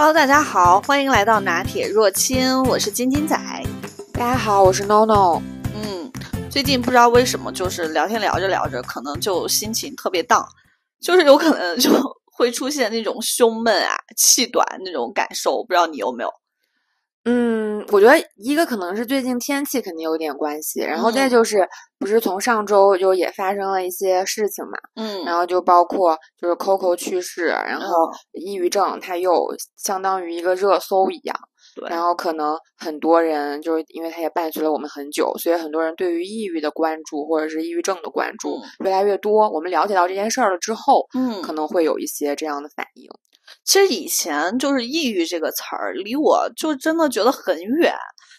Hello，大家好，欢迎来到拿铁若清，我是金金仔。大家好，我是 NONO。嗯，最近不知道为什么，就是聊天聊着聊着，可能就心情特别荡，就是有可能就 会出现那种胸闷啊、气短那种感受，不知道你有没有？嗯，我觉得一个可能是最近天气肯定有点关系，然后再嗯。就是不是从上周就也发生了一些事情嘛，嗯。然后就包括就是 Coco 去世，然后嗯。抑郁症，它又相当于一个热搜一样，对。然后可能很多人就是因为它也伴随了我们很久，所以很多人对于抑郁的关注或者是抑郁症的关注越来越多。我们了解到这件事儿了之后，嗯，可能会有一些这样的反应。其实以前就是“抑郁”这个词儿，离我就真的觉得很远，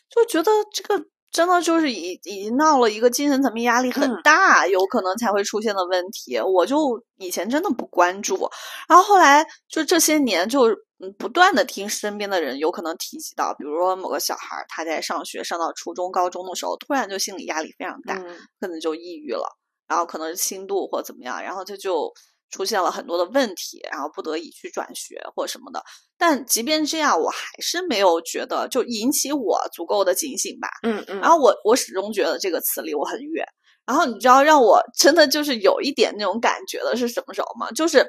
就觉得这个真的就是已已经到了一个精神层面压力很嗯。大，有可能才会出现的问题。我就以前真的不关注，然后后来就这些年就嗯不断的听身边的人有可能提及到，比如说某个小孩儿他在上学上到初中、高中的时候，突然就心理压力非常大，嗯。可能就抑郁了，然后可能是轻度或怎么样，然后他就出现了很多的问题，然后不得已去转学或什么的。但即便这样，我还是没有觉得就引起我足够的警醒吧。嗯嗯，然后我我始终觉得这个词离我很远。然后你知道让我真的就是有一点那种感觉的是什么时候吗？就是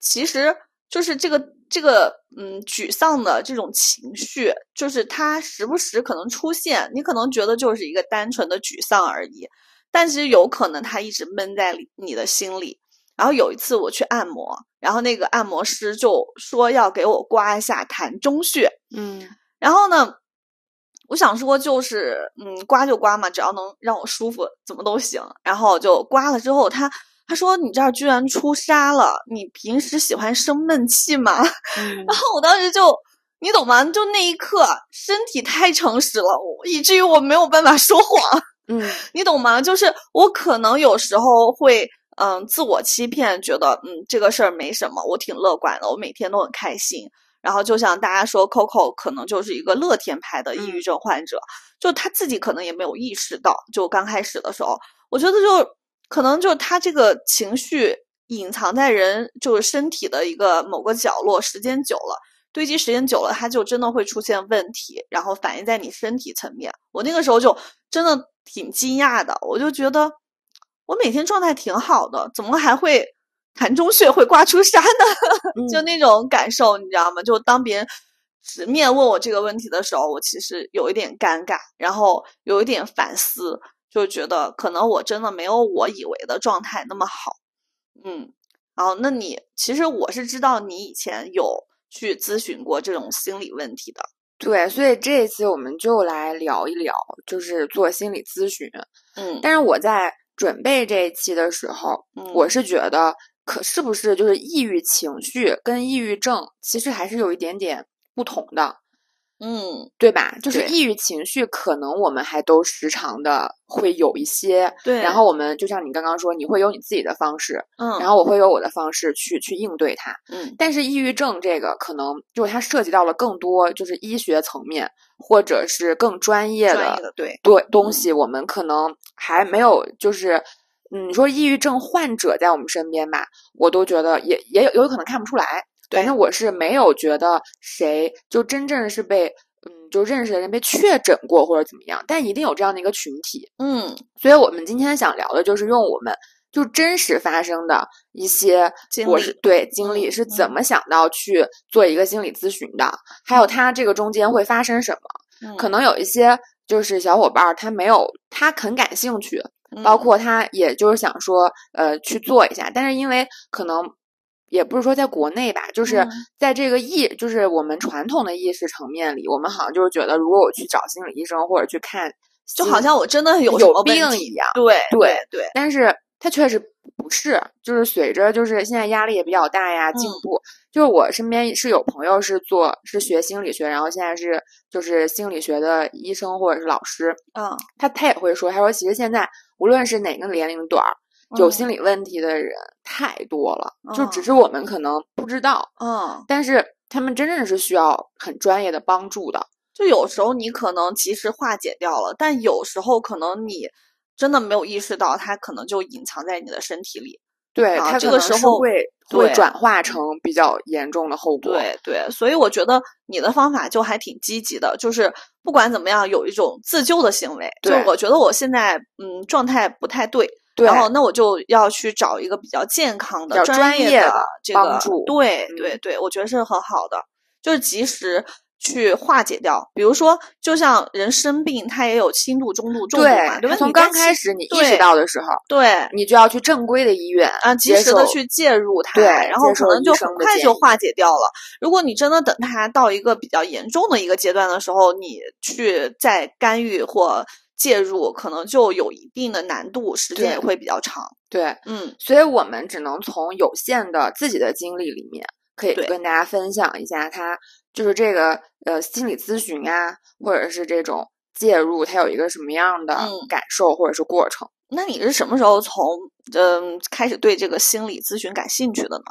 其实就是这个这个嗯沮丧的这种情绪，就是它时不时可能出现，你可能觉得就是一个单纯的沮丧而已，但其实有可能它一直闷在你的心里。然后有一次我去按摩，然后那个按摩师就说要给我刮一下膻中穴，嗯然后呢，我想说就是，嗯，刮就刮嘛，只要能让我舒服，怎么都行。然后就刮了之后，他他说你这儿居然出痧了，你平时喜欢生闷气吗？嗯然后我当时就，你懂吗？就那一刻，身体太诚实了，我以至于我没有办法说谎。嗯 你懂吗？就是我可能有时候会，嗯，自我欺骗，觉得，嗯，这个事儿没什么，我挺乐观的，我每天都很开心。然后就像大家说，Coco 可能就是一个乐天派的抑郁症患者，就他自己可能也没有意识到，就刚开始的时候，我觉得就可能就他这个情绪隐藏在人就是身体的一个某个角落，时间久了。堆积时间久了，它就真的会出现问题，然后反映在你身体层面。我那个时候就真的挺惊讶的，我就觉得我每天状态挺好的，怎么还会膻中穴会刮出痧呢？就嗯那种感受，你知道吗？就当别人直面问我这个问题的时候，我其实有一点尴尬，然后有一点反思，就觉得可能我真的没有我以为的状态那么好。嗯，然后那你其实我是知道你以前有去咨询过这种心理问题的。对，所以这一期我们就来聊一聊，就是做心理咨询。嗯但是我在准备这一期的时候，嗯我是觉得，可是不是就是抑郁情绪跟抑郁症其实还是有一点点不同的，嗯，对吧？就是抑郁情绪，可能我们还都时常的会有一些，对。然后我们就像你刚刚说，你会有你自己的方式，嗯，然后我会有我的方式去去应对它。嗯但是抑郁症这个可能就是它涉及到了更多就是医学层面，或者是更专业的对，对东嗯西，我们可能还没有就是。嗯，你说抑郁症患者在我们身边吧，我都觉得也也有有可能看不出来。对反正我是没有觉得谁就真正是被嗯就认识的人被确诊过或者怎么样，但一定有这样的一个群体。嗯，所以我们今天想聊的就是用我们就真实发生的一些经历我是对经历嗯是怎嗯么想到去做一个心理咨询的，还有他这个中间会发生什么。嗯可能有一些就是小伙伴儿他没有他很感兴趣，包嗯括他也就是想说呃去做一下，但是因为可能。也不是说在国内吧，就是嗯。在这个意，就是我们传统的意识层面里，我们好像就是觉得，如果我去找心理医生或者去看，就好像我真的有有病一样对对对，但是它确实不是，就是随着就是现在压力也比较大呀，进嗯。步。就是我身边是有朋友是做是学心理学，然后现在是就是心理学的医生或者是老师，嗯，他他也会说，他说其实现在无论是哪个年龄段儿，有嗯心理问题的人太多了，就只嗯是我们可能不知道，嗯，但是他们真正是需要很专业的帮助的。就有时候你可能及时化解掉了，但有时候可能你真的没有意识到，它可能就隐藏在你的身体里。对，啊它这个时候会会转化成比较严重的后果。对对，所以我觉得你的方法就还挺积极的，就是不管怎么样，有一种自救的行为。就对我觉得我现在嗯状态不太，对，然后那我就要去找一个比较健康的、专业的这个帮助对嗯对对，我觉得是很好的，就是及时。去化解掉，比如说，就像人生病，他也有轻度、中度、重度嘛，对吧？它从你刚开始你意识到的时候，对你就要去正规的医院啊，及时的去介入它，对然后可能就很快就化解掉了。如果你真的等它到一个比较严重的一个阶段的时候，你去再干预或介入，可能就有一定的难度，时间也会比较长。对，嗯，所以我们只能从有限的自己的经历里面，可以跟大家分享一下，它就是这个呃心理咨询啊，或者是这种介入，它有一个什么样的嗯感受或者是过程。那你是什么时候从嗯开始对这个心理咨询感兴趣的呢？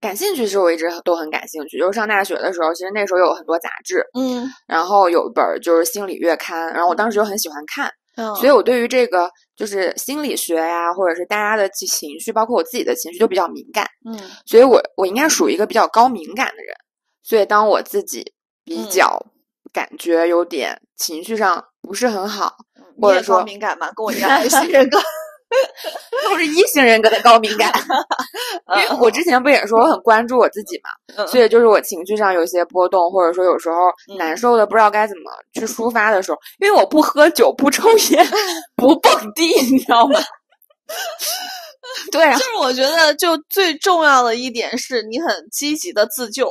感兴趣是我一直都很感兴趣，就是上大学的时候，其实那时候有很多杂志，嗯然后有一本儿就是心理月刊，然后我当时就很喜欢看，嗯，所以我对于这个就是心理学呀，或者是大家的情情绪，包括我自己的情绪都比较敏感。嗯所以我我应该属于一个比较高敏感的人，所以当我自己比嗯较感觉有点情绪上不是很好，或者说敏感吗？跟我一样 还是性人格？都是一型人格的高敏感，因为我之前不也说我很关注我自己嘛，嗯所以就是我情绪上有一些波动，或者说有时候嗯难受的不知道该怎么去抒发的时候，因为我不喝酒、不抽烟、不蹦迪，你知道吗？对啊就，是我觉得，就最重要的一点是你很积极的自救。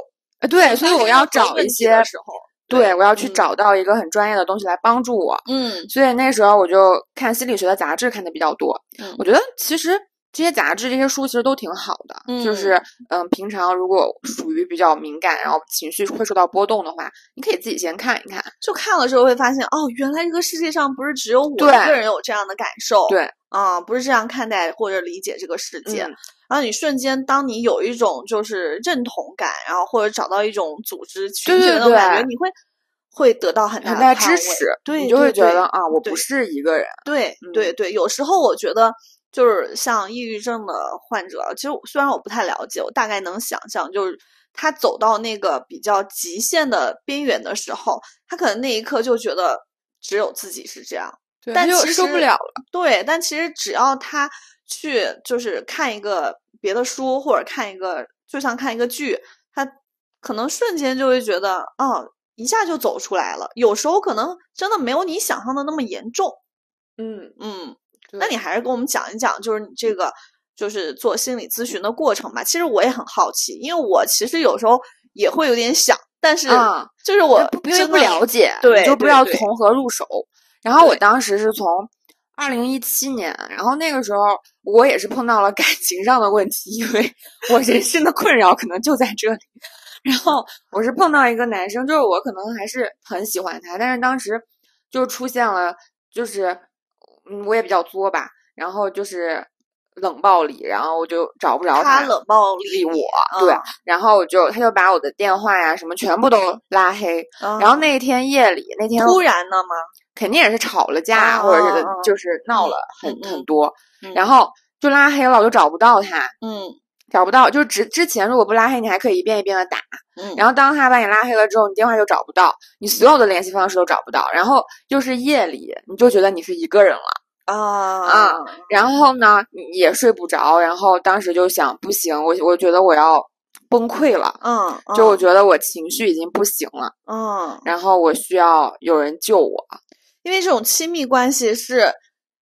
对，所以我要找一些，时候，对我要去嗯找到一个很专业的东西来帮助我。嗯所以那时候我就看心理学的杂志看的比较多。嗯我觉得其实这些杂志、这些书其实都挺好的。就是嗯，平常如果属于比较敏感，然后情绪会受到波动的话，你可以自己先看一看。就看了之后会发现，哦，原来这个世界上不是只有我一个人有这样的感受，对，啊、不是这样看待或者理解这个世界。嗯然后你瞬间，当你有一种就是认同感，然后或者找到一种组织群对对体的那种感觉，对你会会得到很大的支持，对，你就会觉得啊，我不是一个人。对嗯对对，有时候我觉得就是像抑郁症的患者，其实虽然我不太了解，我大概能想象，就是他走到那个比较极限的边缘的时候，他可能那一刻就觉得只有自己是这样。对但其实受不了了。对，但其实只要他去就是看一个别的书，或者看一个，就像看一个剧，他可能瞬间就会觉得，哦，一下就走出来了。有时候可能真的没有你想象的那么严重。嗯，嗯，那你还是跟我们讲一讲，就是你这个就是做心理咨询的过程吧。其实我也很好奇，因为我其实有时候也会有点想，但是啊就是我不因为不了解，对你就不知道从何入手。然后我当时是从二零一七年，然后那个时候我也是碰到了感情上的问题，因为我人生的困扰可能就在这里。然后我是碰到一个男生，就是我可能还是很喜欢他，但是当时就出现了，就是嗯，我也比较作吧，然后就是冷暴力，然后我就找不着他冷暴力力我，对，嗯然后我就他就把我的电话呀什么全部都拉黑，嗯然后那一天夜里，那天突然的吗？肯定也是吵了架，啊或者是就是闹了很、很多，嗯。然后就拉黑了，我就找不到他，嗯。找不到，就是之之前如果不拉黑，你还可以一遍一遍的打，嗯，然后当他把你拉黑了之后，你电话就找不到，你所有的联系方式都找不到，然后又是夜里，你就觉得你是一个人了，啊。啊然后呢你也睡不着，然后当时就想不行，我我觉得我要崩溃了。嗯，就我嗯。觉得我情绪已经不行了，嗯，然后我需要有人救我。因为这种亲密关系是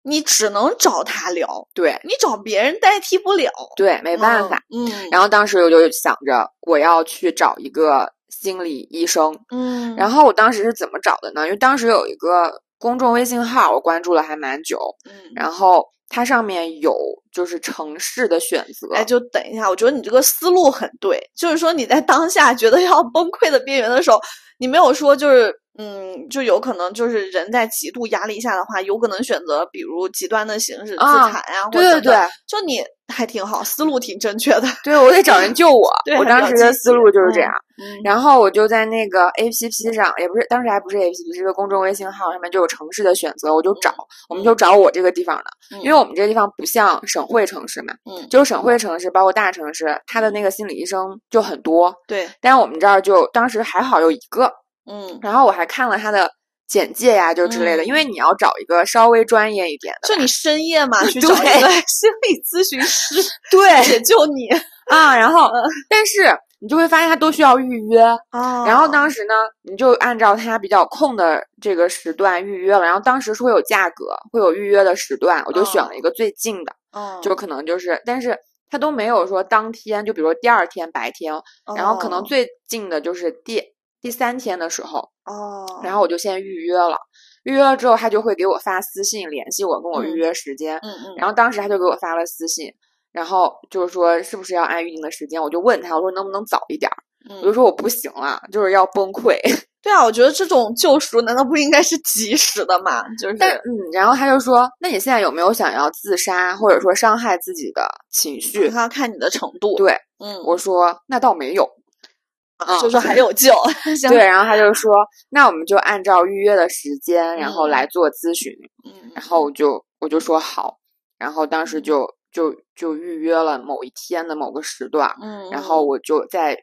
你只能找他聊，对你找别人代替不了，对，没办法。嗯。嗯，然后当时我就想着我要去找一个心理医生，嗯，然后我当时是怎么找的呢？因为当时有一个公众微信号，我关注了还蛮久，嗯，然后它上面有就是城市的选择，哎，就等一下，我觉得你这个思路很对，就是说你在当下觉得要崩溃的边缘的时候，你没有说就是嗯，就有可能就是人在极度压力下的话，有可能选择比如极端的形式自啊残呀、或对对者等等对，就你还挺好，思路挺正确的。对我得找人救我 对。我当时的思路就是这嗯样。嗯然后我就在那个 A P P 上，也不是当时还不是 A P P，是一个公众微信号上面就有城市的选择，我就找，我们就找我这个地方的，因为我们这个地方不像省会城市嘛，嗯，就是省会城市，包括大城市，他的那个心理医生就很多，对，但是我们这儿就当时还好有一个，嗯，然后我还看了他的简介呀，就之类的，嗯因为你要找一个稍微专业一点的，就你深夜嘛 去找一个 心理咨询师 对解救你。啊，然后嗯。但是你就会发现他都需要预约，啊然后当时呢，你就按照他比较空的这个时段预约了，然后当时是会有价格，会有预约的时段，我就选了一个最近的，嗯，就可能就是，但是他都没有说当天，就比如说第二天白天，然后可能哦最近的就是第第三天的时候，哦，然后我就先预约了，预约了之后他就会给我发私信联系我，跟我预嗯约时间，嗯嗯，然后当时他就给我发了私信。然后就是说，是不是要按预定的时间？我就问他，我说能不能早一点儿？我就嗯说我不行了，就是要崩溃。对啊，我觉得这种救赎难道不应该是及时的吗？就是但嗯，然后他就说，那你现在有没有想要自杀或者说伤害自己的情绪？他要看你的程度。对，嗯，我说那倒没有。啊就说还有救。对，，然后他就说，那我们就按照预约的时间，然后嗯来做咨询。嗯，然后我就我就说好，然后当时就就就预约了某一天的某个时段，嗯，然后我就在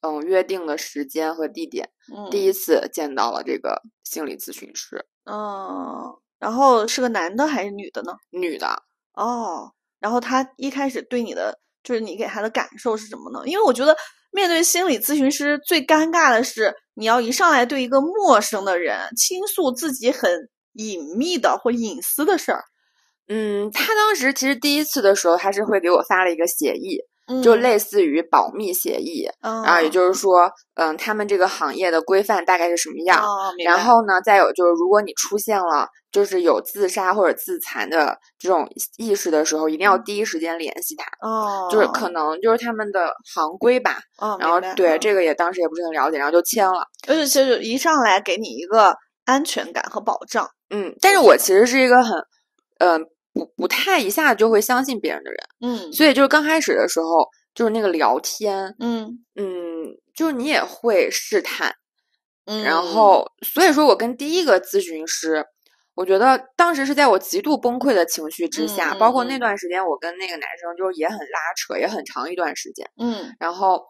嗯约定的时间和地点，第一一次见到了这个心理咨询师，嗯，然后是个男的还是女的呢？女的。哦，然后他一开始对你的就是你给他的感受是什么呢？因为我觉得面对心理咨询师最尴尬的是，你要一上来对一个陌生的人倾诉自己很隐秘的或隐私的事儿，嗯，他当时其实第一次的时候，他是会给我发了一个协议，就嗯。类似于保密协议，嗯，然后也就是说，嗯，他们这个行业的规范大概是什么样。哦，然后呢，再有就是，如果你出现了就是有自杀或者自残的这种意识的时候，一定要第一时间联系他，哦，就是可能就是他们的行规吧。哦，然后对这个也当时也不是很了解，然后就签了。而且其实一上来给你一个安全感和保障，嗯，但是我其实是一个很，嗯、不不太一下就会相信别人的人，嗯。所以就是刚开始的时候，就是那个聊天，嗯。嗯，就是你也会试探，嗯，然。后所以说我跟第一个咨询师，我觉得当时是在我极度崩溃的情绪之下，包括那嗯。段时间我跟那个男生就是也很拉扯，也很长一段时间。嗯。然后，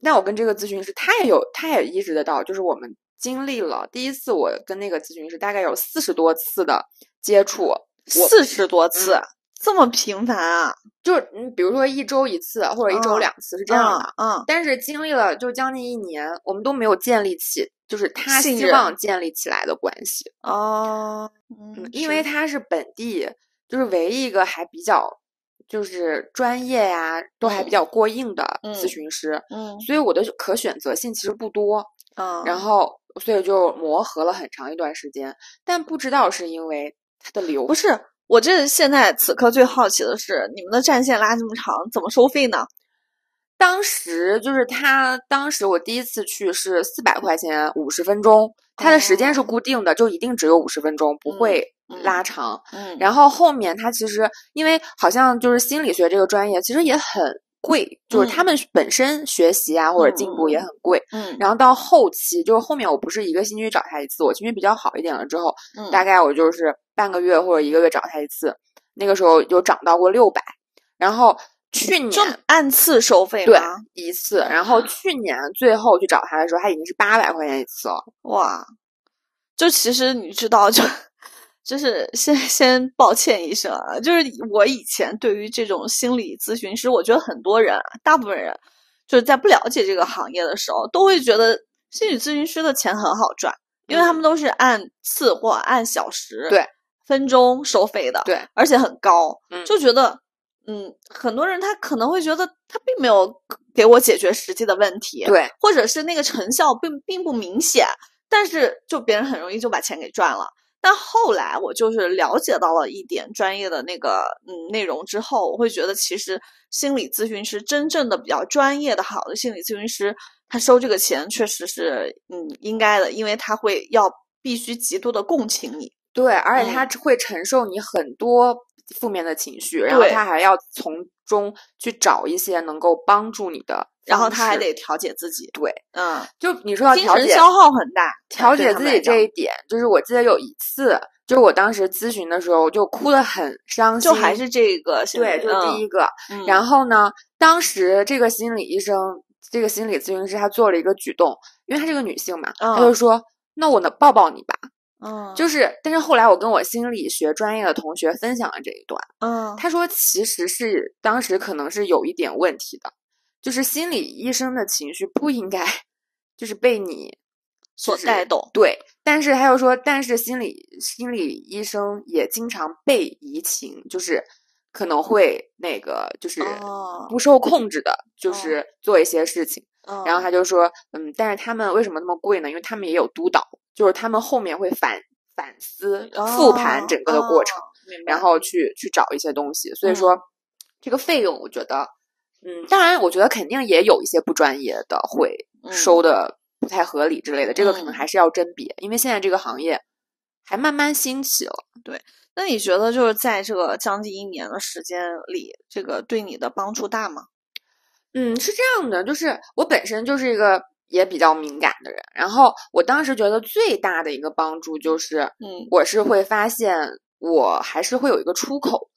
那我跟这个咨询师，他也有，他也意识得到，就是我们经历了第一次，我跟那个咨询师大概有四十多次的接触，我四十多次嗯，这么频繁啊？就是嗯，比如说一周一次或者一周嗯两次是这样的。嗯，嗯但是经历了就将近一年，我们都没有建立起，就是他希望建立起来的关系。哦，嗯嗯，因为他是本地，就是唯一一个还比较就是专业呀，都还比嗯较过硬的嗯咨询师，嗯所以我的可选择性其实不多。嗯，然后，所以就磨合了很长一段时间，但不知道是因为他的流不是我这现在此刻最好奇的是，你们的战线拉这么长，怎么收费呢？当时就是他，当时我第一次去是四百块钱五十分钟，它的时间是哦固定的，就一定只有五十分钟，不嗯会嗯拉长。嗯然后后面他其实因为好像就是心理学这个专业其实也很贵，就是嗯他们本身学习啊或者进步也很贵。嗯然后到后期就是后面我不是一个星期找他一次，我情绪比较好一点了之后，嗯，大概我就是半个月或者一个月找他一次，那个时候有涨到过六百，然后去就年按次收费对吗？一次，然后去年最后去找他的时候，他已经是八百块钱一次了。哇，就其实你知道，就就是先 先抱歉一声啊，就是我以前对于这种心理咨询师，我觉得很多人啊，大部分人就是在不了解这个行业的时候，都会觉得心理咨询师的钱很好赚，因为他们都是按次或按小时、嗯对分钟收费的，对，而且很高，嗯就觉得。嗯，很多人他可能会觉得他并没有给我解决实际的问题，对，或者是那个成效并并不明显，但是就别人很容易就把钱给赚了。但后来我就是了解到了一点专业的那个嗯内容之后，我会觉得其实心理咨询师真正的比较专业的好的心理咨询师他收这个钱确实是嗯应该的，因为他会要必须极度的共情你。对，而且他嗯会承受你很多负面的情绪，然后他还要从中去找一些能够帮助你的然后他还得调节自己，对，嗯，就你说要调节消耗很大，调节自己这一点，就是我记得有一次，就是我当时咨询的时候就哭得很伤心，就还是这个对，理就第一个。嗯，然后呢，当时这个心理医生，这个心理咨询师他做了一个举动，因为她是个女性嘛，他就嗯说：“那我能抱抱你吧。”嗯，就是，但是后来我跟我心理学专业的同学分享了这一段，嗯，他说其实是当时可能是有一点问题的，就是心理医生的情绪不应该就是被你所带动，对，但是他又说，但是心理心理医生也经常被移情，就是可能会那个就是哦不受控制的，就哦是做一些事情。嗯然后他就说，嗯，但是他们为什么那么贵呢？因为他们也有督导，就是他们后面会反反思、复盘整个的过程，然后去去找一些东西。所以嗯说，这个费用我觉得，嗯，当然我觉得肯定也有一些不专业的会嗯收的不太合理之类的，这个可能嗯还是要甄别，因为现在这个行业还慢慢兴起了。对那你觉得就是在这个将近一年的时间里，这个对你的帮助大吗？嗯，是这样的，就是我本身就是一个也比较敏感的人，然后我当时觉得最大的一个帮助就是，嗯，我是会发现我还是会有一个出口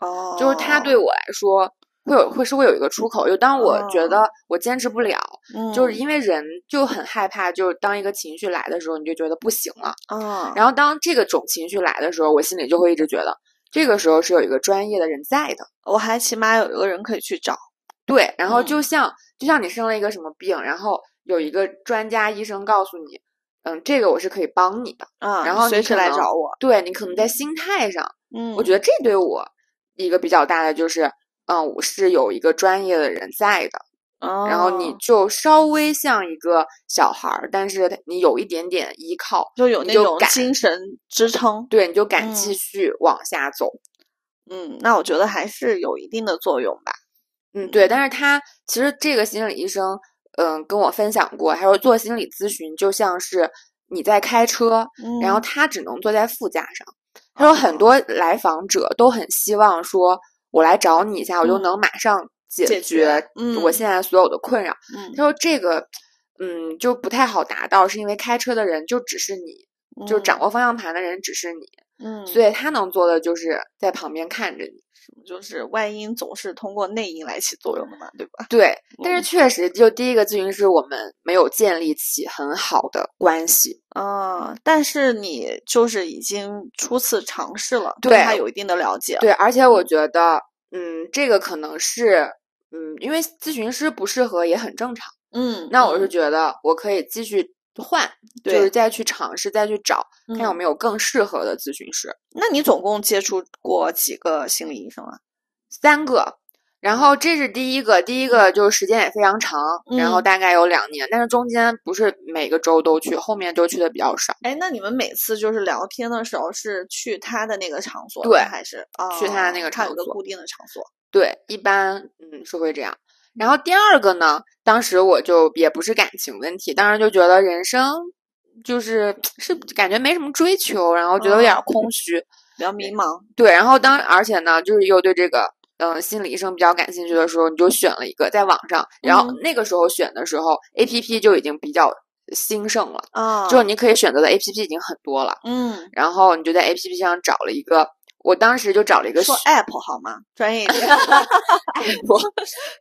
的，哦，就是他对我来说会有会是会有一一个出口，就当我觉得我坚持不了，嗯，就是因为人就很害怕，就是当一个情绪来的时候，你就觉得不行了，嗯，然后当这个种情绪来的时候，我心里就会一直觉得这个时候是有一个专业的人在的。我还起码有一个人可以去找，对，然后嗯。就像、就像你生了一个什么病，然后有一个专家医生告诉你，嗯，这个我是可以帮你的。嗯，然后随时来找我，对你可能在心态上，嗯，我觉得这对我一个比较大的就是，嗯，我是有一个专业的人在的，得然后你就稍微像一个小孩儿，但是你有一点点依靠，就有那种精神支撑，对，你就敢继嗯续往下走。嗯，那我觉得还是有一定的作用吧。嗯，对，但是他其实这个心理医生，嗯，跟我分享过，他说做心理咨询就像是你在开车，然后嗯。他只能坐在副驾上。他说很多来访者都很希望说，我来找你一下，我就嗯。能马上解解决我现在所有的困扰。嗯，他说这个，嗯，就不太好达到，是因为开车的人就只是你，就是掌握方向盘的人只是你，嗯，所以他能做的就是在旁边看着你。就是外因总是通过内因来起作用的嘛，对吧？对，但是嗯确实，就第一个咨询师，我们没有建立起很好的关系。嗯，但是你就是已经初次尝试了，对对他有一定的了解了，对，而且我觉得，嗯，这个可能是，嗯，因为咨询师不适合也很正常。嗯，那我是嗯觉得我可以继续换，就是再去尝试，再去找，看有嗯没有更适合的咨询师。那你总共接触过几个心理医生啊？三个。然后这是第一个，第一个就是时间也非常长，然后嗯大概有两年，但是中间不是每个周都去，后面就去的比较少。哎，那你们每次就是聊天的时候是去他的那个场所，对还是哦去他的那个场所他有一个固定的场所？对，一般嗯是会这样。然后第二个呢，当时我就也不是感情问题，当时就觉得人生就是是感觉没什么追求，然后觉得有点哦空虚。比较迷茫，对，然后当而且呢，就是又对这个嗯、呃心理医生比较感兴趣的时候，你就选了一个在网上，然后嗯。那个时候选的时候，A P P 就已经比较兴盛了，啊，就是你可以选择的 A P P 已经很多了，嗯，然后你就在 A P P 上找了一个，我当时就找了一个说 app 好吗？专业一点，我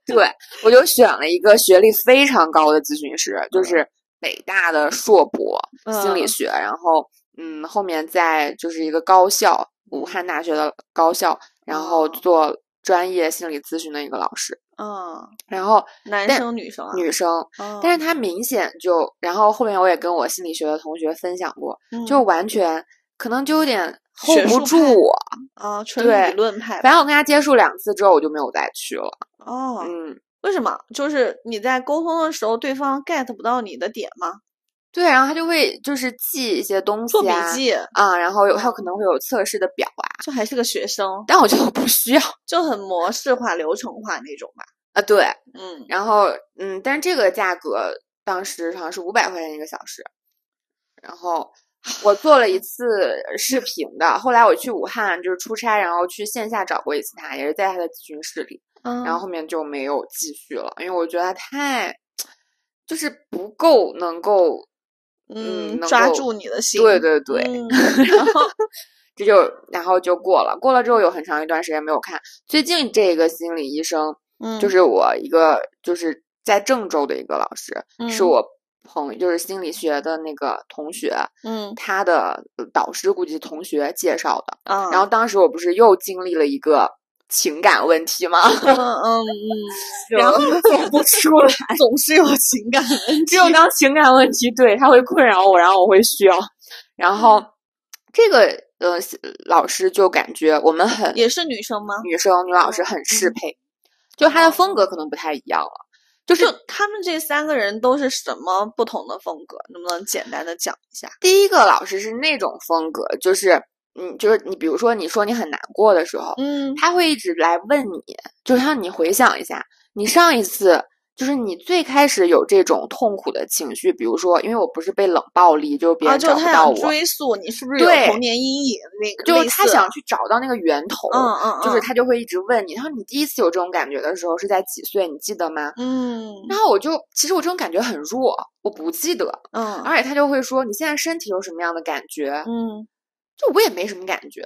对，我就选了一个学历非常高的咨询师，就是北大的硕博心理嗯学，然后嗯，后面在就是一个高校，武汉大学的高校，然后哦。做专业心理咨询的一个老师，嗯，然后男生女生啊，女生，嗯，但是他明显就，然后后面我也跟我心理学的同学分享过，就。嗯完全可能就有点 hold 不住我，啊，纯对理论派，反正我跟他接触两次之后，我就没有再去了，哦，嗯。为什么？就是你在沟通的时候，对方 get 不到你的点吗？对，然后他就会就是记一些东西做笔啊记，啊，然后有还有可能会有测试的表啊，就还是个学生，但我觉得我不需要就很模式化、流程化那种吧。啊。对，嗯然后嗯，但是这个价格当时好像是五百块钱一个小时，然后我做了一次视频的。后来我去武汉就是出差，然后去线下找过一次他，也是在他的咨询室里。嗯，然后后面就没有继续了，因为我觉得太就是不够能够嗯抓住你的心，对对对，嗯然后 这就然后就过了，过了之后有很长一段时间没有看。最近这个心理医生嗯，就是我一个就是在郑州的一个老师，是嗯我朋友就是心理学的那个同学，嗯。他的导师估计同学介绍的。啊，然后当时我不是又经历了一个情感问题吗？嗯嗯嗯，然后走不出来，总是有情感问题，只有当情感问题对他会困扰我，然后我会需要，然后这个呃老师就感觉我们很也是女生吗？女生女老师很适嗯。配，就她的风格可能不太一样了，就是他们这三个人都是什么不同的风格？能不能简单的讲一下？第一个老师是那种风格，就是嗯，就是你比如说你说你很难过的时候，嗯他会一直来问你，就是让你回想一下，你上一次就是你最开始有这种痛苦的情绪，比如说，因为我不是被冷暴力，就是别啊，人就他想找不到我，追溯你是不是有童年阴影？那个就是他想去找到那个源头，嗯嗯，就是嗯他就会一直问你，他说你第一次有这种感觉的时候是在几岁，你记得吗？嗯然后我就其实我这种感觉很弱，我不记得，嗯而且他就会说你现在身体有什么样的感觉？嗯就我也没什么感觉。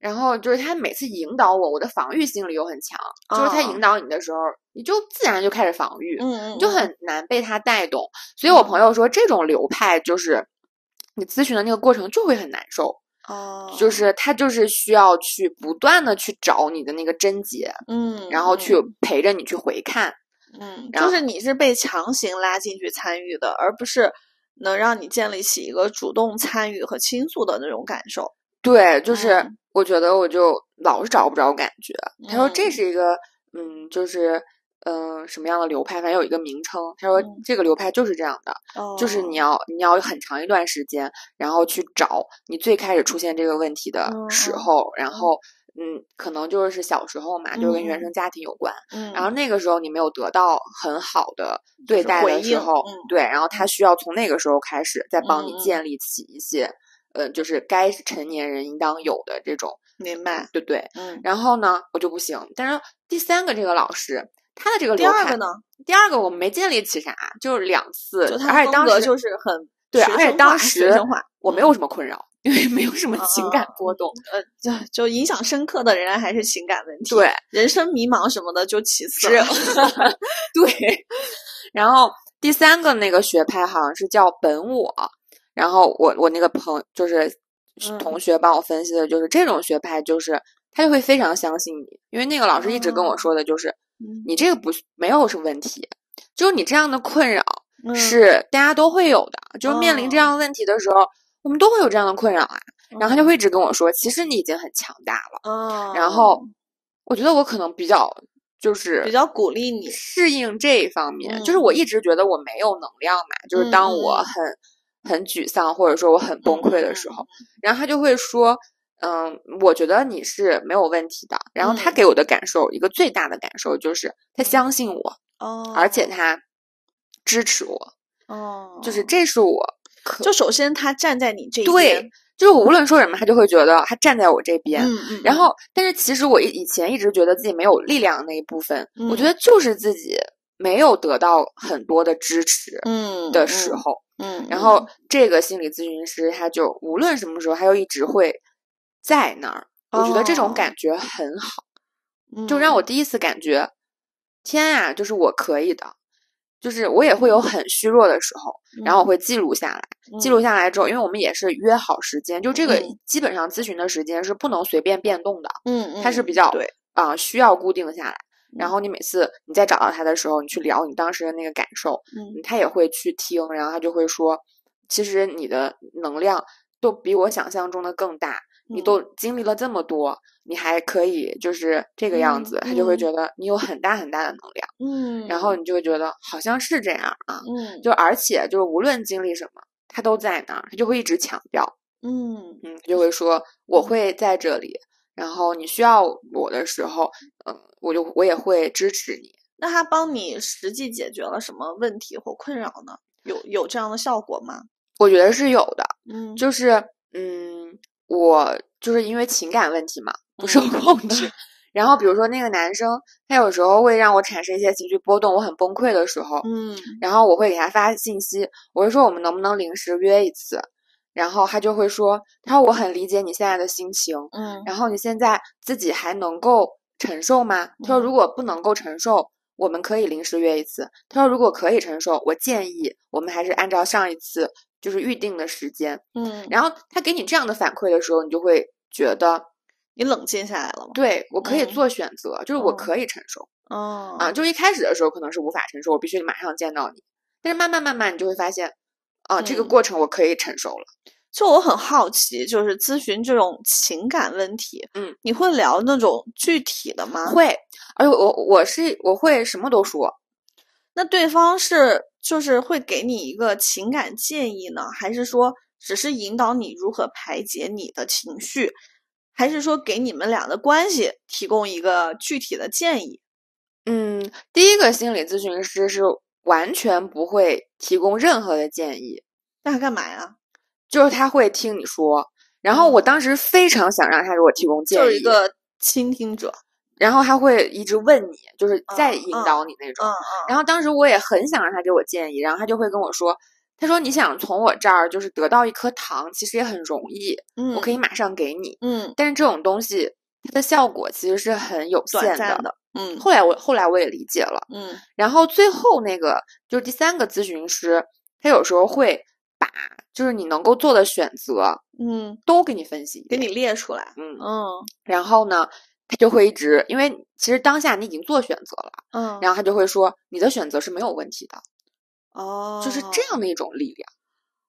然后就是他每次引导我，我的防御心理又很强，就是他哦引导你的时候，你就自然就开始防御，嗯，嗯就很难被他带动。所以我朋友说，这种流派就是你咨询的那个过程就会很难受，哦，就是他就是需要去不断的去找你的那个症结，嗯，然后去嗯陪着你去回看。嗯，就是你是被强行拉进去参与的，而不是能让你建立起一个主动参与和倾诉的那种感受。对，就是嗯我觉得我就老是找不着感觉。他说这嗯是一个，嗯，就是嗯、呃什么样的流派？反正有一个名称。他说嗯这个流派就是这样的，就是你哦要你要很长一段时间，然后去找你最开始出现这个问题的时候，然后嗯，可能就是小时候嘛，就是跟原嗯生家庭有关。嗯，然后那个时候你没有得到很好的对待的时候，嗯对，然后他需要从那个时候开始，再帮你建立起一些，呃，就是该成年人应当有的这种，明白。对不对？嗯，然后呢，我就不行。但是第三个这个老师，他的这个第流派，二个呢，第二个我们没建立起啥，就是两次，就他而且当时就是很对，学而且当时，我没有什么困扰，因为没有什么情感啊波动。呃，就就影响深刻的仍然还是情感问题。对，人生迷茫什么的就其次。对，然后第三个那个学派好像是叫本我，然后我我那个朋友就是嗯同学帮我分析的，就是这种学派，就是他就会非常相信你，因为那个老师一直跟我哦说的就是，嗯你这个不没有什么问题，就是你这样的困扰嗯是大家都会有的，就是面临这哦样的问题的时候，我们都会有这样的困扰啊。然后他就会一直跟我说，其实你已经很强大了。嗯，然后我觉得我可能比较就是比较鼓励你。适应这一方面，就是嗯我一直觉得我没有能量嘛，就是当我很很沮丧或者说我很崩溃的时候，然后他就会说，嗯，我觉得你是没有问题的。然后他嗯给我的感受，一个最大的感受就是他相信我，哦，而且他支持我，哦，就是这是我就首先他站在你这边对，，就是无论说什么，他就会觉得他站在我这边。嗯嗯，然后，但是其实我以以前一直觉得自己没有力量的那一部分，我觉嗯得就是自己没有得到很多的支持嗯的时，候。嗯，嗯然后这个心理咨询师他就无论什么时候，他就一直会在那儿。我觉得这种哦感觉很好，嗯就让我第一次感觉，天啊，就是我可以的。就是我也会有很虚弱的时候，然后我会记录下来。记录下来之后，因为我们也是约好时间，就这个嗯基本上咨询的时间是不能随便变动的，嗯，嗯，它是比较对，啊、需要固定下来。然嗯后你每次你再找到他的时候，你去聊你当时的那个感受，嗯他也会去听，然后他就会说，其实你的能量都比我想象中的更大，你嗯。都经历了这么多，你还可以就是这个样嗯子，他就会嗯。觉得你有很大很大的能量，嗯，然后你就会觉得好像是这样啊，嗯。就而且就是无论经历什么，他都在那儿，他就会一直强调，嗯。嗯，他就会说我。会在这里，然后你需要我的时候，嗯、我就我也会支持你，那他帮你实际解决了什么问题或困扰呢？有有这样的效果吗？我觉得是有的，嗯，就是嗯，我就是因为情感问题嘛，不受嗯。控制。然后比如说那个男生，他有时候会让我产生一些情绪波动，我很崩溃的时候，嗯。然后我会给他发信息，我会说我们能不能临时约一次，然后他就会说，他说我很理解你现在的心情，嗯。然后你现在自己还能够承受吗？他说嗯。如果不能够承受，我们可以临时约一次。他说如果可以承受，我建议我们还是按照上一次就是预定的时间。嗯，然后他给你这样的反馈的时候，你就会觉得，你冷静下来了吗？对我可以嗯做选择，就是我嗯可以承受。嗯啊，就一开始的时候可能是无法承受，我必须马上见到你。但是慢慢慢慢，你就会发现，啊，这个嗯过程我可以承受了。就我很好奇，就是咨询这种情感问题，嗯，你会聊那种具体的吗？。会，而且我我是我会什么都说，那对方是就是会给你一个情感建议呢，还是说只是引导你如何排解你的情绪，还是说给你们俩的关系提供一个具体的建议？嗯，第一个心理咨询师是完全不会提供任何的建议，那他干嘛呀？就是他会听你说。然后我当时非常想让他给我提供建议，就是一个倾听者。然后他会一直问你，就是再引导你那种。嗯然后当时我也很想让他给我建议，然后他就会跟我说，他说你想从我这儿就是得到一颗糖，其实也很容易，嗯，我可以马上给你。嗯但是这种东西它的效果其实是很有限的。嗯后来我后来我也理解了，嗯然后最后那个就是第三个咨询师，他有时候会把就是你能够做的选择嗯，都给你分析给你，列出来。嗯，嗯然后呢，他就会一直，因为其实当下你已经做选择了，嗯，然后他就会说你的选择是没有问题的，哦，就是这样的一种力量。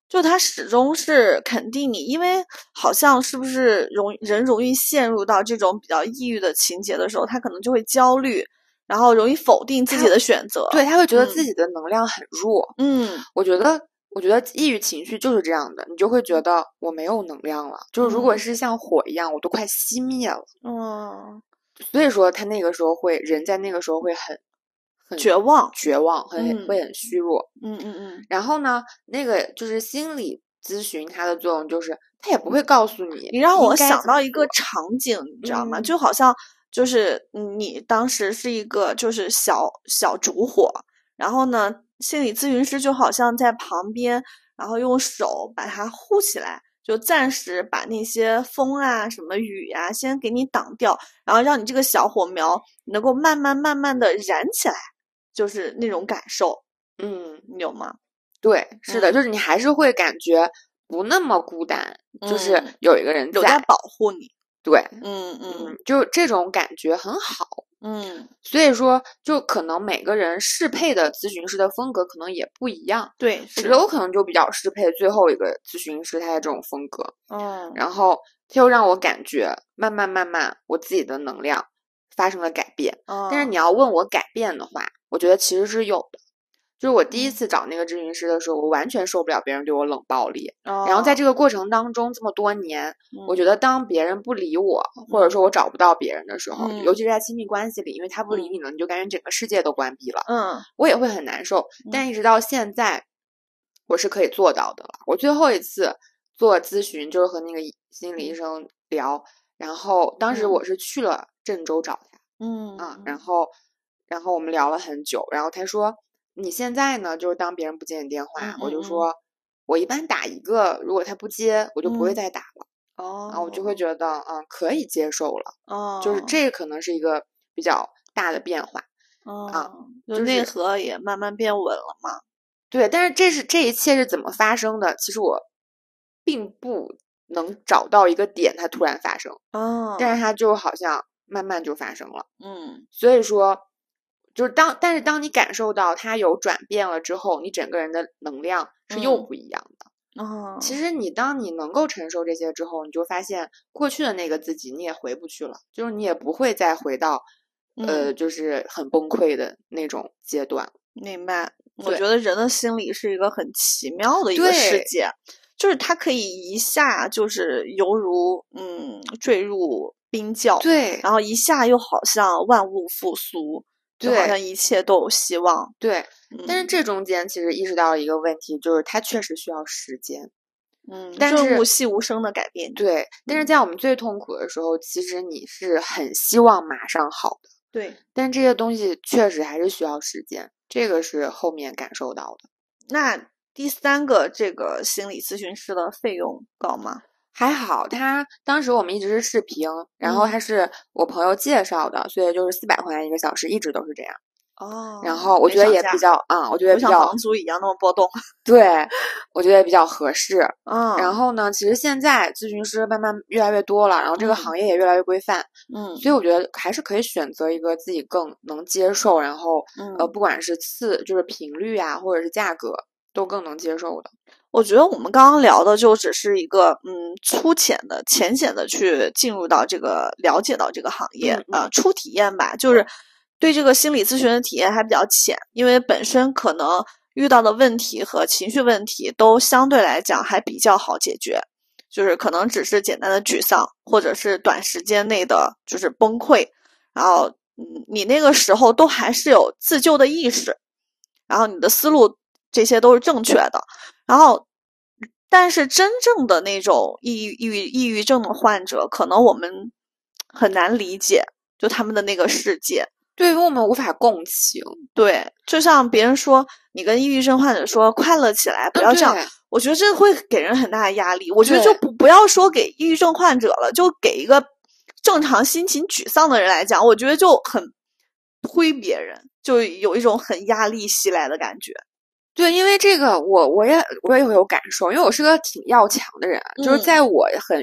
就他始终是肯定你，因为好像是不是容人容易陷入到这种比较抑郁的情节的时候，他可能就会焦虑，然后容易否定自己的选择。对，，他会觉得嗯自己的能量很弱。嗯我觉得，我觉得抑郁情绪就是这样的，你就会觉得我没有能量了，就是如果嗯是像火一样，我都快熄灭了。嗯，所以说，他那个时候会，人在那个时候会很很绝望。绝望，很嗯会很虚弱。嗯嗯嗯然后呢，那个就是心理咨询，它的作用就是，它也不会告诉你，你让我想到一个场景，你知道吗？嗯就好像就是你当时是一个就是小小烛火，然后呢，心理咨询师就好像在旁边，然后用手把它护起来，就暂时把那些风啊、什么雨啊先给你挡掉，然后让你这个小火苗能够慢慢慢慢的燃起来，就是那种感受，嗯，你有吗？对，是的，嗯就是你还是会感觉不那么孤单，就是嗯有一个人有在保护你。对，嗯嗯嗯，就这种感觉很好。嗯，所以说，就可能每个人适配的咨询师的风格可能也不一样。对，我是觉得我可能就比较适配最后一个咨询师他的这种风格，嗯然后他又让我感觉慢慢慢慢我自己的能量发生了改变。嗯但是嗯你要问我改变的话，我觉得其实是有的。就是我第一嗯。次找那个咨询师的时候，我完全受不了别人对我冷暴力。然后哦在这个过程当中，这么多年，我嗯。觉得当别人不理我，或者说我找不到别人的时候，嗯。尤其是在亲密关系里，因为他不理嗯。你了，你就感觉整个世界都关闭了，嗯。我也会很难受。但。一直到现在，我是可以做到的了。我最后一次做咨询就是和那个心理医生聊，然后当时嗯。我是去了郑州找他。嗯啊，然后，然后我们聊了很久，然后他说：“你现在呢，就是当别人不接你电话，我就说，我一般打一个，如果他不接，我就不会嗯。再打了，哦，然后我就会。觉得，嗯，可以接受了，哦，就是。这可能是一个比较大的变化，哦，就就内核也慢慢变稳了嘛。对，但是这是这一切是怎么发生的？其实我并不能找到一个点，它突然发生，哦，但是。它就好像慢慢就发生了。”嗯。所以说，就是当但是当你感受到它有转变了之后，你整个人的能量是又嗯不一样的。哦，其实你当你能够承受这些之后，你就发现过去的那个自己你也回不去了，就是你也不会再回到，呃，嗯就是很崩溃的那种阶段。明白。我觉得人的心理是一个很奇妙的一个世界，就是它可以一下就是犹如嗯坠入冰窖，对，然后一下又好像万物复苏，就好像一切都有希望。对，但是嗯这中间其实意识到了一个问题，就是它确实需要时间。嗯，但是润物细无声的改变。对，但是嗯在我们最痛苦的时候，其实你是很希望马上好的，对，但这些东西确实还是需要时间，这个是后面感受到的。那第三个，这个心理咨询师的费用高吗？还好，他当时我们一直是视频，然后嗯他是我朋友介绍的，所以就是四百块钱一个小时，一直都是这样。哦然后我觉得也比较，啊、我觉得像比较房租一样那么波动。对，我觉得也比较合适。嗯，然后呢，其实现在咨询师慢慢越来越多了，然后这个嗯行业也越来越规范，嗯所以我觉得还是可以选择一个自己更能接受，然后呃，嗯，不管是次就是频率啊，或者是价格，都更能接受的。我觉得我们刚刚聊的就只是一个嗯粗浅的、浅显的去进入到这个了解到这个行业嗯啊、初体验吧，就是对这个心理咨询的体验还比较浅，因为本身可能遇到的问题和情绪问题都相对来讲还比较好解决，就是可能只是简单的沮丧，或者是短时间内的就是崩溃，然后嗯，你那个时候都还是有自救的意识，然后你的思路这些都是正确的，然后。但是真正的那种抑郁、抑郁、抑郁症的患者，可能我们很难理解，就他们的那个世界。对，于我们无法共情，对，就像别人说，你跟抑郁症患者说快乐起来，不嗯要这样，对我觉得这会给人很大的压力。我觉得就不不要说给抑郁症患者了，就给一个正常心情沮丧的人来讲，我觉得就很推别人，就有一种很压力袭来的感觉。对，因为这个我我也我也会有感受，因为我是个挺要强的人，就是嗯。在我很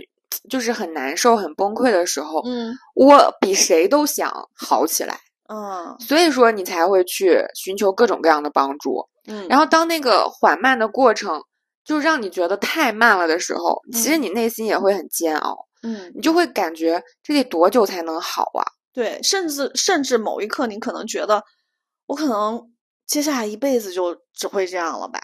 就是很难受、很崩溃的时候，嗯。我比谁都想好起来，嗯。所以说你才会去寻求各种各样的帮助。嗯，然后当那个缓慢的过程就让你觉得太慢了的时候，其实嗯。你内心也会很煎熬，嗯。你就会感觉这得多久才能好啊？对，甚至甚至某一刻，你可能觉得，我可能接下来一辈子就只会这样了吧？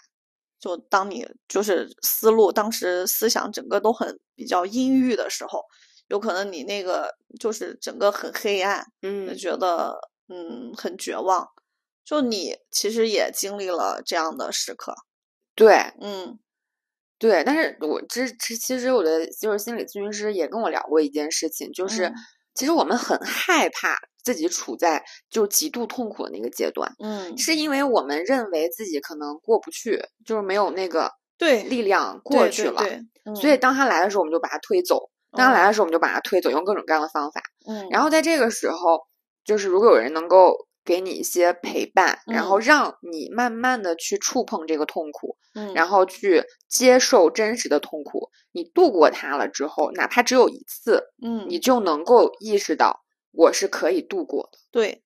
就当你就是思路，当时思想整个都很比较阴郁的时候，有可能你那个就是整个很黑暗，就嗯，觉得嗯很绝望。就你其实也经历了这样的时刻，对嗯对，但是我之之其实我的就是心理咨询师也跟我聊过一件事情，就是、嗯其实我们很害怕自己处在就是极度痛苦的那个阶段，嗯，是因为我们认为自己可能过不去，就是没有那个对力量过去了，对。对，嗯所以当他来的时候，我们就把他推走；当他来的时候，我们就把他推走，用各种各样的方法。嗯，然后在这个时候，就是如果有人能够给你一些陪伴，然后嗯。让你慢慢的去触碰这个痛苦，嗯然后去接受真实的痛苦，你度过它了之后，哪怕只有一次，嗯。你就能够意识到我是可以度过的。对，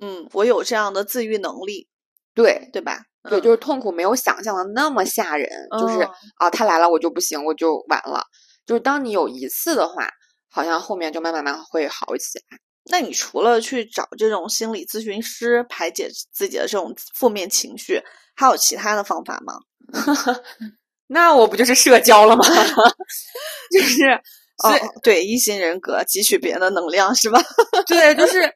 嗯，我有这样的自愈能力，对。对吧？对，嗯就是痛苦没有想象的那么吓人，就是哦啊，他来了我就不行，我就完了。就是当你有一次的话，好像后面就慢慢慢慢会好起来。那你除了去找这种心理咨询师排解自己的这种负面情绪，还有其他的方法吗？那我不就是社交了吗？就是，哦所以、，对，一型人格汲取别人的能量是吧？对，就是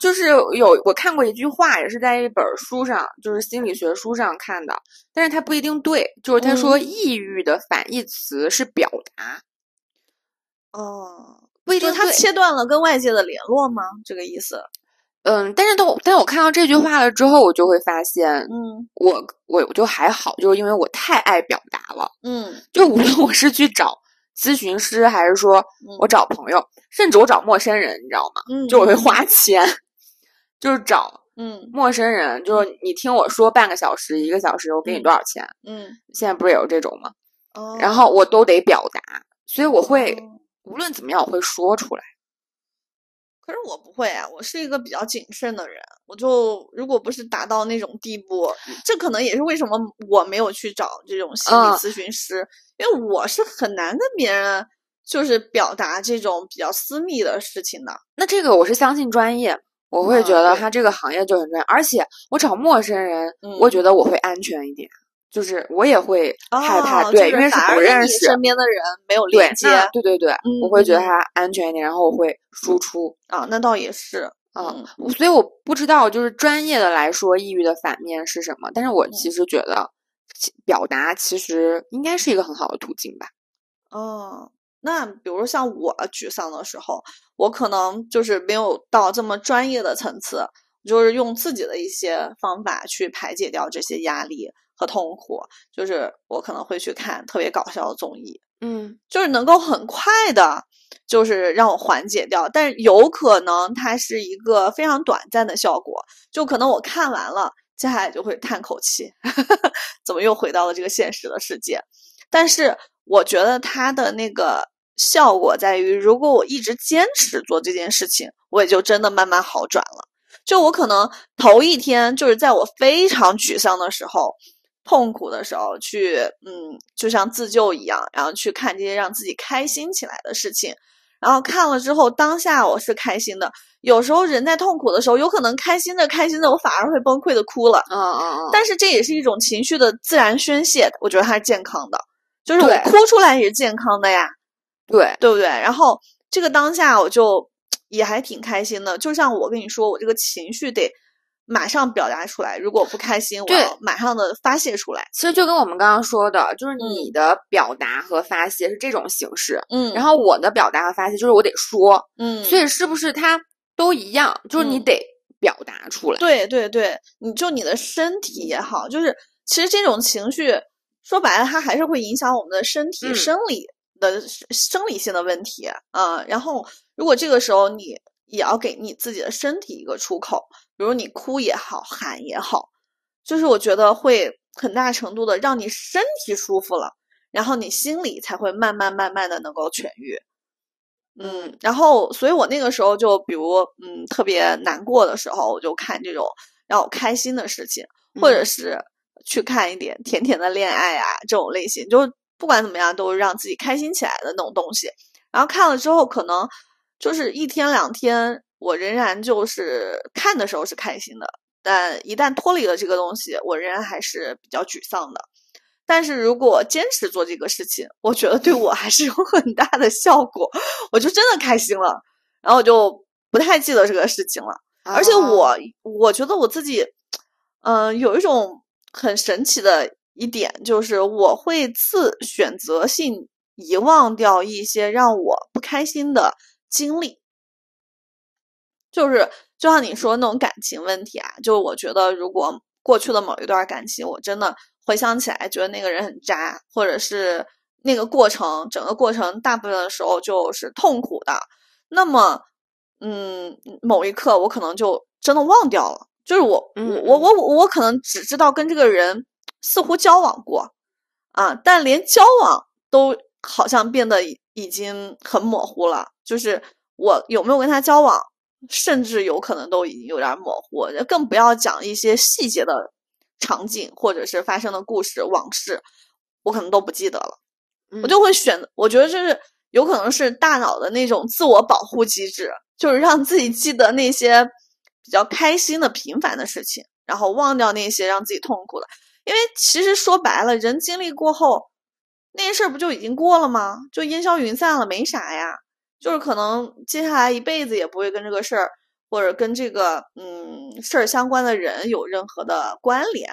就是有我看过一句话，也是在一本书上，就是心理学书上看的，但是它不一定对。就是他说，嗯抑郁的反义词是表达，哦，不一定他切断了跟外界的联络吗？这个意思？嗯，但是当我但我看到这句话了之后，我就会发现，嗯我我我就还好，就是因为我太爱表达了。嗯就无论我是去找咨询师，还是说我找朋友，甚至我找陌生人，你知道吗？嗯，就我会花钱，就是找嗯陌生人，就是你听我说半个小时、一个小时，我给你嗯多少钱？嗯，现在不是也有这种吗？哦，然后我都得表达，所以我会哦无论怎么样，我会说出来。可是我不会啊，我是一个比较谨慎的人。我就如果不是达到那种地步，这可能也是为什么我没有去找这种心理嗯咨询师，因为我是很难跟别人就是表达这种比较私密的事情的。那这个我是相信专业，我会觉得他这个行业就很专业，而且我找陌生人，嗯我觉得我会安全一点，就是我也会害怕，对，因为是不认识，身边的人没有对连接那对对对，我会觉得嗯他安全一点，然后我会输出。啊，那倒也是。嗯，所以我不知道，就是专业的来说，抑郁的反面是什么？但是我其实觉得，表达其实应该是一个很好的途径吧。哦，那比如像我沮丧的时候，我可能就是没有到这么专业的层次，就是用自己的一些方法去排解掉这些压力和痛苦。就是我可能会去看特别搞笑的综艺，嗯，就是能够很快的。就是让我缓解掉，但是有可能它是一个非常短暂的效果，就可能我看完了，接下来就会叹口气，怎么又回到了这个现实的世界？但是我觉得它的那个效果在于，如果我一直坚持做这件事情，我也就真的慢慢好转了。就我可能头一天就是在我非常沮丧的时候。痛苦的时候去，嗯，就像自救一样，然后去看这些让自己开心起来的事情，然后看了之后，当下我是开心的。有时候人在痛苦的时候，有可能开心的开心的，我反而会崩溃的哭了。嗯嗯嗯。但是这也是一种情绪的自然宣泄，我觉得它是健康的，就是我哭出来也是健康的呀。对，对不对？然后这个当下我就 也还挺开心的，就像我跟你说，我这个情绪得。马上表达出来，如果不开心，我要马上的发泄出来。其实就跟我们刚刚说的，就是你的表达和发泄是这种形式，嗯，然后我的表达和发泄就是我得说，嗯，所以是不是它都一样？就是你得表达出来。对对对，你就你的身体也好，就是其实这种情绪说白了，它还是会影响我们的身体生理的生理性的问题啊。然后如果这个时候你也要给你自己的身体一个出口。比如你哭也好，喊也好，就是我觉得会很大程度的让你身体舒服了，然后你心里才会慢慢慢慢的能够痊愈。嗯，然后所以我那个时候就比如嗯特别难过的时候，我就看这种让我开心的事情，或者是去看一点甜甜的恋爱啊这种类型，就不管怎么样都是让自己开心起来的那种东西。然后看了之后，可能就是一天两天。我仍然就是看的时候是开心的，但一旦脱离了这个东西，我仍然还是比较沮丧的。但是如果坚持做这个事情，我觉得对我还是有很大的效果，我就真的开心了。然后我就不太记得这个事情了。而且我我觉得我自己，嗯，有一种很神奇的一点，就是我会自选择性遗忘掉一些让我不开心的经历。就是就像你说那种感情问题啊，就我觉得如果过去的某一段感情，我真的回想起来觉得那个人很渣，或者是那个过程整个过程大部分的时候就是痛苦的，那么嗯，某一刻我可能就真的忘掉了，就是我我我我我可能只知道跟这个人似乎交往过啊，但连交往都好像变得已经很模糊了，就是我有没有跟他交往？甚至有可能都已经有点模糊，更不要讲一些细节的场景或者是发生的故事往事，我可能都不记得了。我就会选，我觉得这是有可能是大脑的那种自我保护机制，就是让自己记得那些比较开心的平凡的事情，然后忘掉那些让自己痛苦的。因为其实说白了，人经历过后，那些事儿不就已经过了吗？就烟消云散了，没啥呀。就是可能接下来一辈子也不会跟这个事儿，或者跟这个嗯事儿相关的人有任何的关联。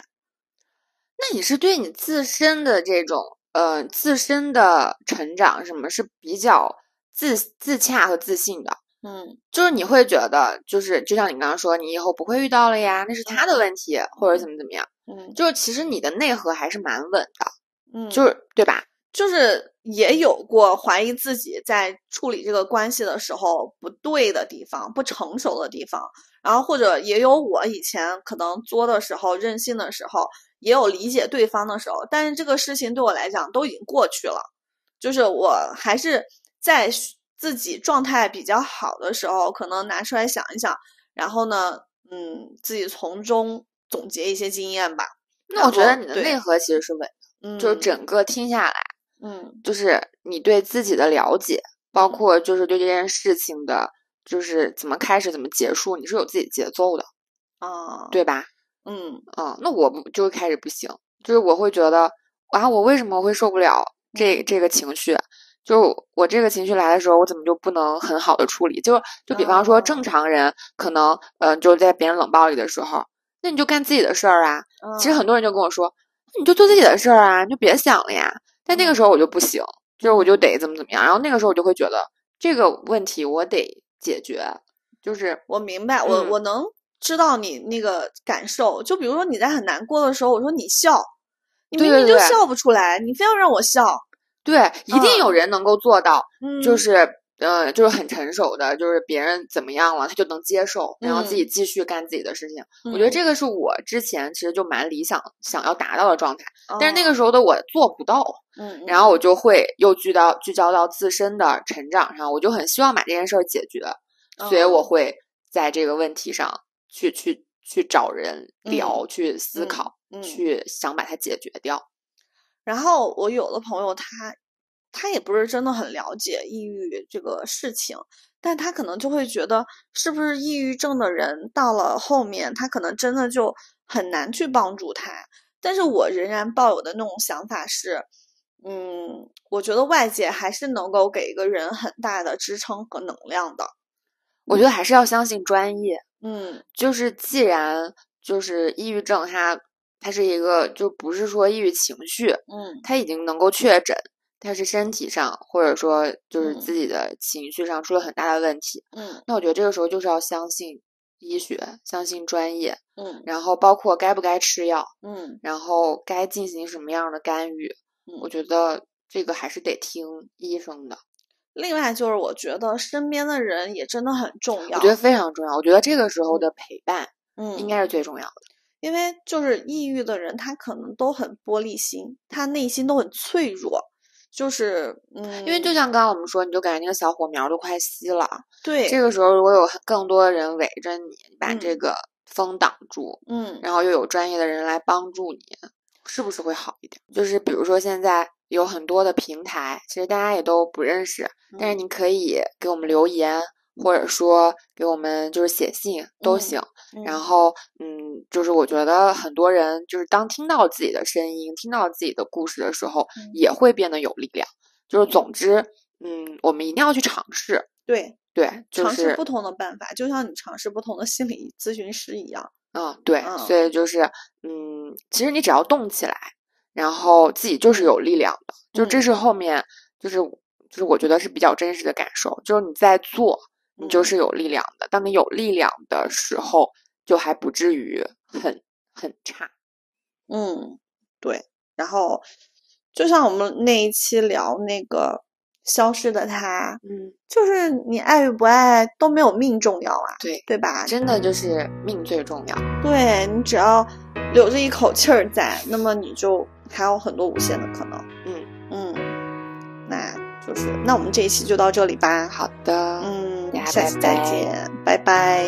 那你是对你自身的这种呃自身的成长什么是比较自自洽和自信的？嗯，就是你会觉得就是就像你刚刚说，你以后不会遇到了呀，那是他的问题，或者怎么怎么样。嗯，就是其实你的内核还是蛮稳的。嗯，就是对吧？就是也有过怀疑自己在处理这个关系的时候不对的地方、不成熟的地方，然后或者也有我以前可能作的时候、任性的时候，也有理解对方的时候，但是这个事情对我来讲都已经过去了。就是我还是在自己状态比较好的时候，可能拿出来想一想，然后呢，嗯，自己从中总结一些经验吧。那我觉得你的内核其实是稳，的，就是整个听下来。嗯，就是你对自己的了解，包括就是对这件事情的，就是怎么开始怎么结束，你是有自己节奏的，啊，对吧？嗯嗯，那我不就开始不行，就是我会觉得啊，我为什么会受不了这这个情绪？就我这个情绪来的时候，我怎么就不能很好的处理？就就比方说哦正常人可能，嗯、就是在别人冷暴力的时候，那你就干自己的事儿啊。其实嗯很多人就跟我说，你就做自己的事儿啊，你就别想了呀。但那个时候我就不行，就是我就得怎么怎么样。然后那个时候我就会觉得这个问题我得解决，就是我明白，我嗯我能知道你那个感受。就比如说你在很难过的时候，我说你笑，你明明就笑不出来，你非要让我笑，对，一定有人能够做到，嗯，就是呃，就是很成熟的，就是别人怎么样了，他就能接受，然后自己继续干自己的事情。我觉得嗯。这个是我之前其实就蛮理想想要达到的状态，但是那哦个时候的我做不到，嗯，然后我。就会又聚到聚焦到自身的成长上，我就很希望把这件事儿解决，所以我哦。会在这个问题上去去去找人聊，去思嗯考，嗯。去想把它解决掉。然后我有的朋友他他也不是真的很了解抑郁这个事情，但他可能就会觉得是不是抑郁症的人到了后面，他可能真的就很难去帮助他。但是我仍然抱有的那种想法是，嗯，我觉得外界还是能够给一个人很大的支撑和能量的。我觉得还是要相信专业，嗯就是既然就是抑郁症它，它是一个就不是说抑郁情绪，嗯它已经能够确诊，它是身体上或者说就是嗯自己的情绪上出了很大的问题。嗯那我觉得这个时候就是要相信医学，相信专业，嗯然后包括该不该吃药，嗯然后该进行什么样的干预，嗯我嗯。觉得这个还是得听医生的，另外就是，我觉得身边的人也真的很重要。我觉得非常重要。我觉得这个时候的陪伴嗯，应该是最重要的。因为就是抑郁的人，他可能都很玻璃心，他内心都很脆弱，就是嗯，因为就像刚刚我们说，你就感觉那个小火苗都快熄了，对这个时候如果有更多的人围着你，你把这嗯。个风挡住，嗯。然后又有专业的人来帮助你，是不是会好一点？就是比如说现在有很多的平台，其实大家也都不认识，但是嗯。你可以给我们留言，或者说给我们就是写信都嗯行。然嗯后，嗯，就是我觉得很多人就是当听到自己的声音、听到自己的故事的时候，嗯也会变得有力量。就是总之，嗯，我们一定要去尝试，对，对，就是尝试不同的办法，就像你尝试不同的心理咨询师一样。嗯，对，嗯所以就是，嗯，其实你只要动起来，然后自己就是有力量的，就这嗯是后面就是就是我觉得是比较真实的感受，就是你在做，你就嗯是有力量的。当你有力量的时候，就还不至于很很差。嗯，对。然后就像我们那一期聊那个消失的他，嗯，就是你爱与不爱都没有命重要啊，对，对吧？真的就是命最重要。对你只要留着一口气儿在，那么你就还有很多无限的可能。嗯嗯，那就是那我们这一期就到这里吧。好的，嗯下期拜拜再见，拜拜